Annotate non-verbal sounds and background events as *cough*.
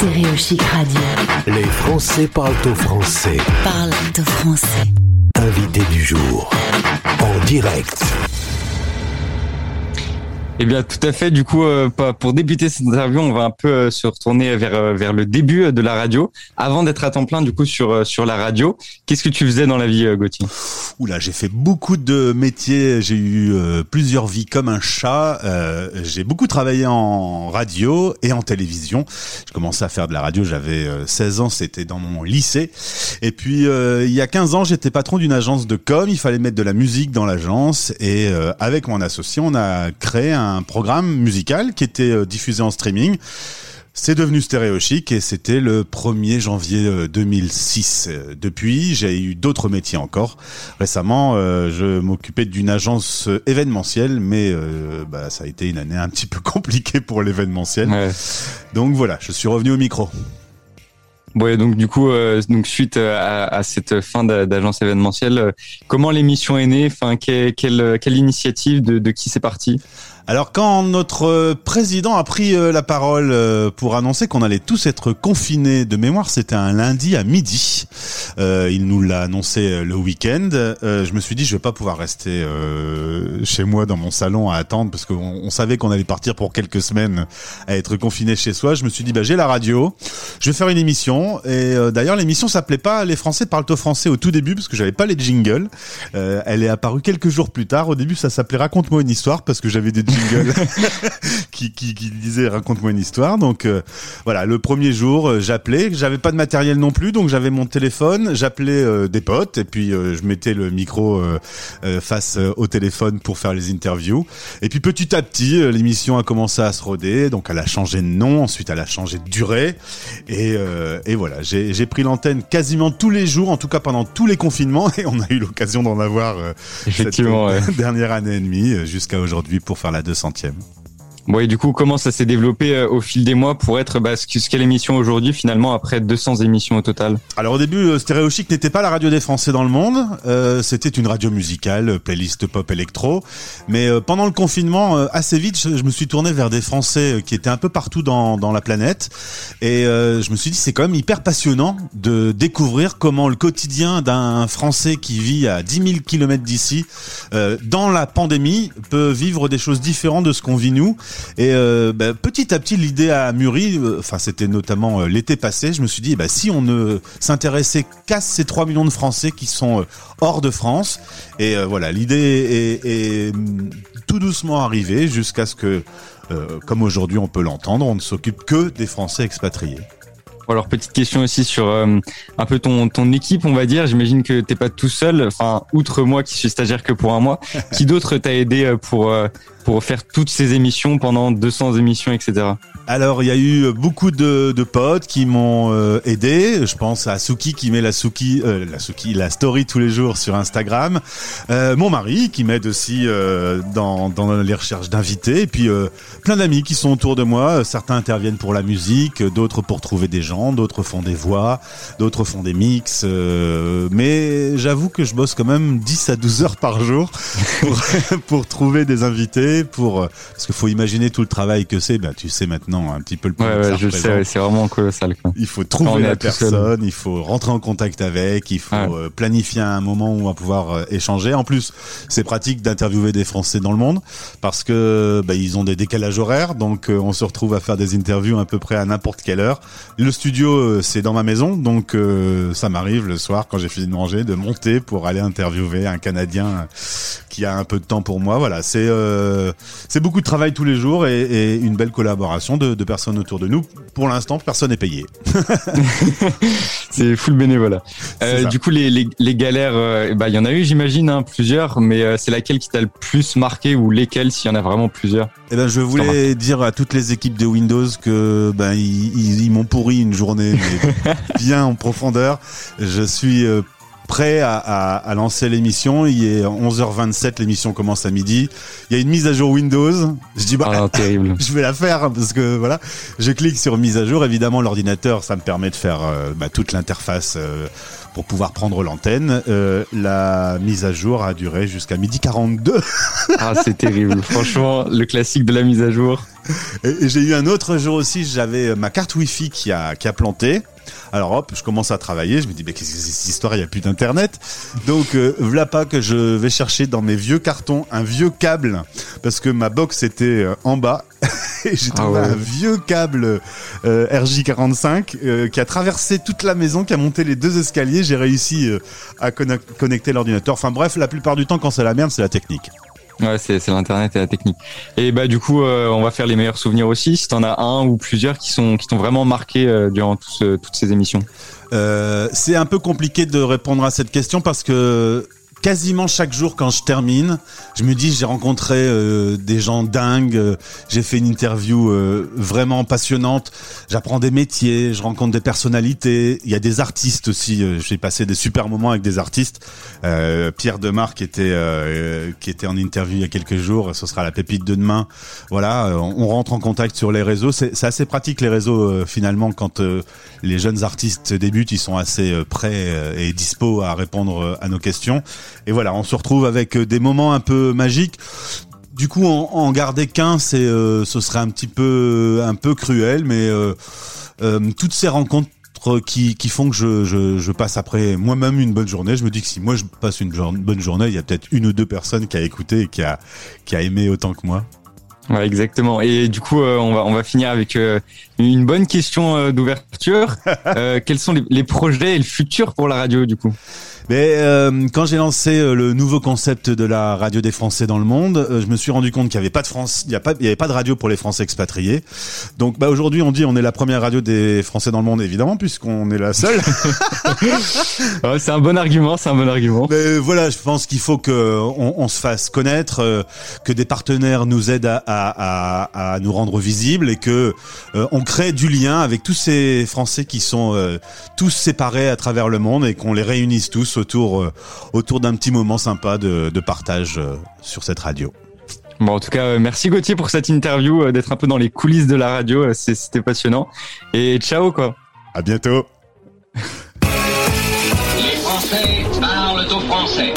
Stéréo Chic Radio. Les Français parlent au français. Parle de français. Invité du jour. En direct. Eh bien, tout à fait. Du coup, euh, pour débuter cette interview, on va un peu euh, se retourner vers euh, vers le début de la radio. Avant d'être à temps plein, du coup, sur sur la radio, qu'est-ce que tu faisais dans la vie, Gauthier? Oula, j'ai fait beaucoup de métiers. J'ai eu plusieurs vies comme un chat. j'ai beaucoup travaillé en radio et en télévision. J'ai commencé à faire de la radio. J'avais 16 ans. C'était dans mon lycée. Et puis, il y a 15 ans, j'étais patron d'une agence de com. Il fallait mettre de la musique dans l'agence. Et avec mon associé, on a créé un un programme musical qui était euh, diffusé en streaming. C'est devenu Stéréo Chic et c'était le 1er janvier 2006. Euh, Depuis, j'ai eu d'autres métiers encore. Récemment, euh, je m'occupais d'une agence événementielle, mais bah, ça a été une année un petit peu *laughs* compliquée pour l'événementiel. Donc voilà, je suis revenu au micro. Ouais, donc du coup, donc suite à, cette fin d'agence événementielle, comment l'émission est née? Enfin, quelle, quelle, initiative de, de qui c'est parti? Alors quand notre euh, président a pris euh, la parole euh, pour annoncer qu'on allait tous être confinés de mémoire, c'était un lundi à midi. il nous l'a annoncé le week-end. je me suis dit je vais pas pouvoir rester chez moi dans mon salon à attendre parce qu'on savait qu'on allait partir pour quelques semaines à être confinés chez soi. Je me suis dit bah j'ai la radio, je vais faire une émission et d'ailleurs l'émission s'appelait pas Les Français parlent au français au tout début parce que j'avais pas les jingles. elle est apparue quelques jours plus tard. Au début ça s'appelait Raconte-moi une histoire parce que j'avais des *laughs* qui, qui, qui, disait raconte-moi une histoire. Donc euh, voilà, le premier jour, euh, j'appelais. J'avais pas de matériel non plus, donc j'avais mon téléphone. J'appelais euh, des potes et puis je mettais le micro face au téléphone pour faire les interviews. Et puis petit à petit, l'émission a commencé à se roder. Donc elle a changé de nom, ensuite elle a changé de durée. Et, et voilà, j'ai pris l'antenne quasiment tous les jours, en tout cas pendant tous les confinements, *laughs* et on a eu l'occasion d'en avoir Effectivement, cette *laughs* dernière année et demie jusqu'à aujourd'hui pour faire la 200e. Bon, et du coup, comment ça s'est développé euh, au fil des mois pour être bah, ce qu'est l'émission aujourd'hui, finalement, après 200 émissions au total Alors au début, euh, Stéréo Chic n'était pas la radio des Français dans le monde. Euh, C'était une radio musicale, playlist pop électro. Mais euh, pendant le confinement, assez vite, je, me suis tourné vers des Français qui étaient un peu partout dans, dans la planète. Et je me suis dit, c'est quand même hyper passionnant de découvrir comment le quotidien d'un Français qui vit à 10 000 kilomètres d'ici, dans la pandémie, peut vivre des choses différentes de ce qu'on vit nous. Et euh, bah, petit à petit, l'idée a mûri. Euh, enfin, c'était notamment euh, l'été passé. Je me suis dit, bah, si on ne s'intéressait qu'à ces 3 millions de Français qui sont hors de France. Et voilà, l'idée est, mm, tout doucement arrivée jusqu'à ce que, comme aujourd'hui on peut l'entendre, on ne s'occupe que des Français expatriés. Alors petite question aussi sur un peu ton ton équipe, on va dire. J'imagine que t'es pas tout seul. Enfin, outre moi qui suis stagiaire que pour un mois, *laughs* qui d'autre t'a aidé pour pour faire toutes ces émissions pendant 200 émissions, etc. Alors, il y a eu beaucoup de, potes qui m'ont euh, aidé. Je pense à Suki qui met la Suki, euh, la Suki, la story tous les jours sur Instagram. Euh, mon mari qui m'aide aussi dans, les recherches d'invités. Et puis plein d'amis qui sont autour de moi. Certains interviennent pour la musique, d'autres pour trouver des gens, d'autres font des voix, d'autres font des mix. mais j'avoue que je bosse quand même 10 à 12 heures par jour pour *laughs* trouver des invités. Pour parce qu'il faut imaginer tout le travail que c'est. Ben, tu sais maintenant un petit peu le ouais, je sais, c'est vraiment colossal. Quoi. Il faut trouver la personne, il faut rentrer en contact avec, il faut euh, planifier un moment où on va pouvoir euh, échanger. En plus, c'est pratique d'interviewer des Français dans le monde parce que bah, ils ont des décalages horaires, donc euh, on se retrouve à faire des interviews à peu près à n'importe quelle heure. Le studio, c'est dans ma maison, donc ça m'arrive le soir quand j'ai fini de manger de monter pour aller interviewer un Canadien qui a un peu de temps pour moi. Voilà, c'est c'est beaucoup de travail tous les jours et, et une belle collaboration de, personnes autour de nous. Pour l'instant, personne n'est payé. *laughs* c'est full bénévolat. Euh, du coup, les, les, galères, euh, bah, il y en a eu, j'imagine, hein, plusieurs, mais euh, c'est laquelle qui t'a le plus marqué ou lesquelles, s'il y en a vraiment plusieurs? Eh ben, je voulais dire à toutes les équipes de Windows que ben ils, ils, m'ont pourri une journée *laughs* bien en profondeur. Je suis prêt à, à, à lancer l'émission. Il est 11h27, l'émission commence à midi. Il y a une mise à jour Windows. Je dis bah Ah, terrible. *laughs* je vais la faire hein, parce que voilà, je clique sur mise à jour. Évidemment, l'ordinateur, ça me permet de faire euh, bah, toute l'interface euh, pour pouvoir prendre l'antenne. Euh, la mise à jour a duré jusqu'à midi 42. Ah, c'est terrible. Franchement, le classique de la mise à jour. Et, et j'ai eu un autre jour aussi, j'avais ma carte Wi-Fi qui a, qui a planté. Alors hop, je commence à travailler, je me dis mais qu'est-ce que c'est cette histoire, il n'y a plus d'internet. Donc euh, voilà pas que je vais chercher dans mes vieux cartons un vieux câble parce que ma box était euh, en bas *laughs* et j'ai Ah trouvé ouais. un vieux câble euh, RJ45 euh, qui a traversé toute la maison, qui a monté les deux escaliers, j'ai réussi à connect- connecter l'ordinateur. Enfin bref, la plupart du temps quand c'est la merde, c'est la technique. Ouais, c'est l'internet et la technique. Et bah du coup, euh, on va faire les meilleurs souvenirs aussi. Si t'en as un ou plusieurs qui sont qui t'ont vraiment marqué euh, durant tout toutes ces émissions. Euh, c'est un peu compliqué de répondre à cette question parce que quasiment chaque jour quand je termine, je me dis j'ai rencontré euh, des gens dingues, euh, j'ai fait une interview euh, vraiment passionnante, j'apprends des métiers, je rencontre des personnalités, il y a des artistes aussi, euh, j'ai passé des super moments avec des artistes. Pierre Demar qui était qui était en interview il y a quelques jours, ce sera la pépite de demain. Voilà, on rentre en contact sur les réseaux, c'est assez pratique les réseaux finalement quand les jeunes artistes débutent, ils sont assez prêts et dispo à répondre à nos questions. Et voilà, on se retrouve avec euh, des moments un peu magiques. Du coup, en, en garder qu'un, c'est, euh, ce serait un petit peu, un peu cruel, mais euh, euh, toutes ces rencontres qui, qui font que je, je, je passe après moi-même une bonne journée. Je me dis que si moi je passe une, jour- bonne journée, il y a peut-être une ou deux personnes qui a écouté et qui a, qui a aimé autant que moi. Ouais, exactement. Et du coup, euh, on va on va finir avec euh, une bonne question euh, d'ouverture. *laughs* Euh, quels sont les, les projets et le futur pour la radio du coup? Mais euh, quand j'ai lancé euh, le nouveau concept de la radio des Français dans le monde, euh, je me suis rendu compte qu'il y avait pas de France, il y a pas, il y avait pas de radio pour les Français expatriés. Donc bah aujourd'hui on dit on est la première radio des Français dans le monde évidemment puisqu'on est la seule. *laughs* Ouais, C'est un bon argument, c'est un bon argument. Mais voilà, je pense qu'il faut que on, on se fasse connaître, euh, que des partenaires nous aident à, à, à, à nous rendre visibles et que euh, on crée du lien avec tous ces Français qui sont euh, tous séparés à travers le monde et qu'on les réunisse tous autour euh, autour d'un petit moment sympa de, de partage euh, sur cette radio. Bon, en tout cas, euh, merci Gauthier pour cette interview, euh, d'être un peu dans les coulisses de la radio. euh, c'est- C'était passionnant. Et ciao quoi. À bientôt. Les Français parlent au français.